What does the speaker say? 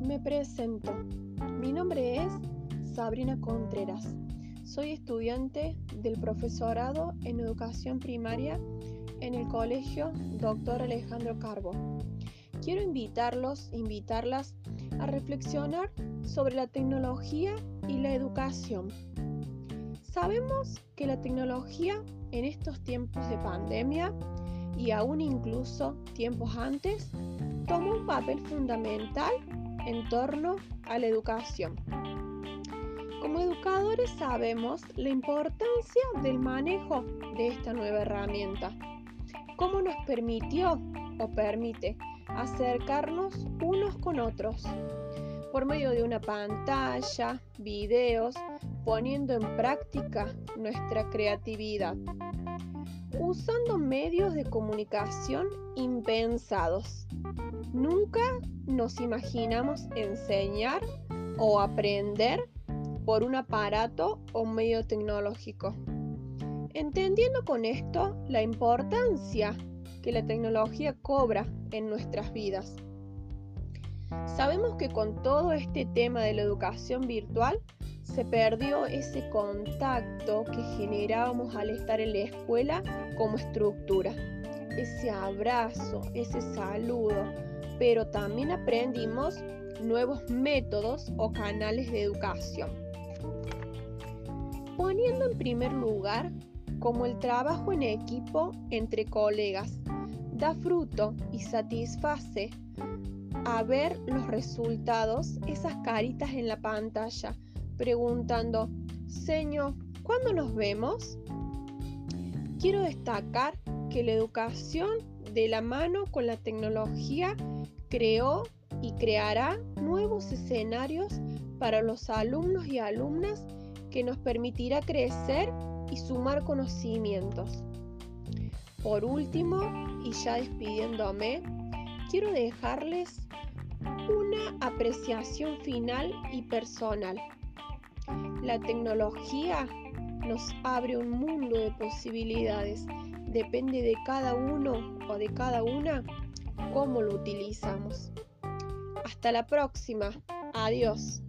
Me presento. Mi nombre es Sabrina Contreras. Soy estudiante del profesorado en educación primaria en el colegio Dr. Alejandro Carbo. Quiero invitarlos, invitarlas a reflexionar sobre la tecnología y la educación. Sabemos que la tecnología en estos tiempos de pandemia y aún incluso tiempos antes toma un papel fundamental en torno a la educación. Como educadores sabemos la importancia del manejo de esta nueva herramienta, cómo nos permitió o permite acercarnos unos con otros por medio de una pantalla, videos, poniendo en práctica nuestra creatividad, usando medios de comunicación impensados. Nunca nos imaginamos enseñar o aprender por un aparato o medio tecnológico. Entendiendo con esto la importancia que la tecnología cobra en nuestras vidas. Sabemos que con todo este tema de la educación virtual se perdió ese contacto que generábamos al estar en la escuela como estructura, ese abrazo, ese saludo, pero también aprendimos nuevos métodos o canales de educación. Poniendo en primer lugar como el trabajo en equipo entre colegas da fruto y satisface a ver los resultados, esas caritas en la pantalla, preguntando, Señor, ¿cuándo nos vemos? Quiero destacar que la educación de la mano con la tecnología creó y creará nuevos escenarios para los alumnos y alumnas que nos permitirá crecer y sumar conocimientos. Por último, y ya despidiéndome, quiero dejarles una apreciación final y personal. La tecnología nos abre un mundo de posibilidades. Depende de cada uno o de cada una cómo lo utilizamos. Hasta la próxima. Adiós.